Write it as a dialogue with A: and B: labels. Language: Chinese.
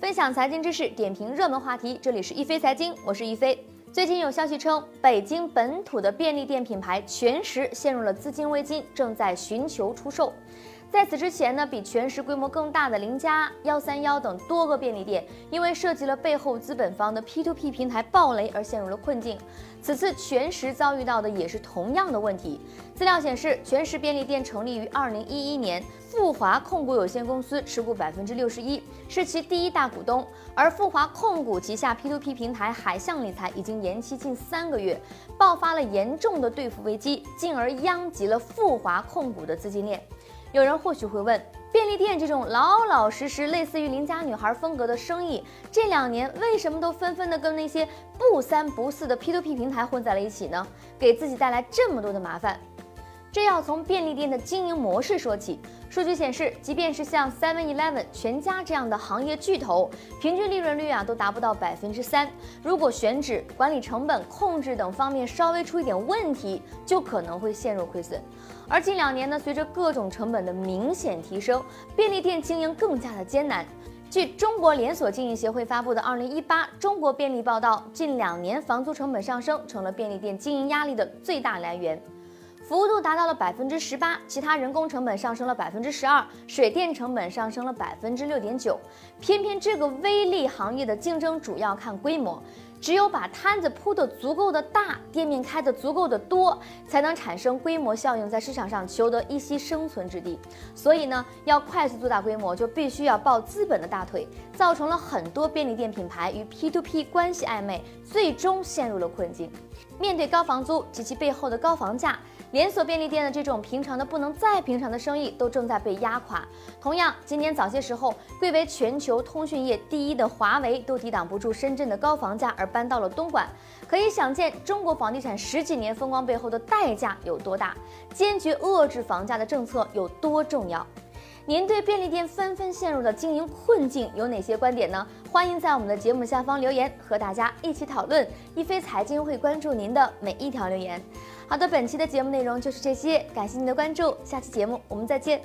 A: 分享财经知识，点评热门话题，这里是一飞财经，我是一飞。最近有消息称，北京本土的便利店品牌全食陷入了资金危机，正在寻求出售。在此之前呢，比全食规模更大的邻家、幺三幺等多个便利店，因为涉及了背后资本方的 P2P 平台暴雷而陷入了困境。此次全食遭遇到的也是同样的问题。资料显示，全食便利店成立于二零一一年，富华控股有限公司持股百分之六十一，是其第一大股东。而富华控股旗下 P2P 平台海象理财已经延期近三个月，爆发了严重的兑付危机，进而殃及了富华控股的资金链。有人或许会问，便利店这种老老实实、类似于邻家女孩风格的生意，这两年为什么都纷纷的跟那些不三不四的 P to P 平台混在了一起呢？给自己带来这么多的麻烦。这要从便利店的经营模式说起。数据显示，即便是像 Seven Eleven、全家这样的行业巨头，平均利润率啊都达不到百分之三。如果选址、管理成本控制等方面稍微出一点问题，就可能会陷入亏损。而近两年呢，随着各种成本的明显提升，便利店经营更加的艰难。据中国连锁经营协会发布的《二零一八中国便利报道》，近两年房租成本上升成了便利店经营压力的最大来源。幅度达到了百分之十八，其他人工成本上升了百分之十二，水电成本上升了百分之六点九。偏偏这个微利行业的竞争主要看规模，只有把摊子铺得足够的大，店面开得足够的多，才能产生规模效应，在市场上求得一席生存之地。所以呢，要快速做大规模，就必须要抱资本的大腿，造成了很多便利店品牌与 P2P 关系暧昧，最终陷入了困境。面对高房租及其背后的高房价。连锁便利店的这种平常的不能再平常的生意都正在被压垮。同样，今年早些时候，贵为全球通讯业第一的华为都抵挡不住深圳的高房价而搬到了东莞。可以想见，中国房地产十几年风光背后的代价有多大，坚决遏制房价的政策有多重要。您对便利店纷纷陷入的经营困境有哪些观点呢？欢迎在我们的节目下方留言，和大家一起讨论。一飞财经会关注您的每一条留言。好的，本期的节目内容就是这些，感谢您的关注，下期节目我们再见。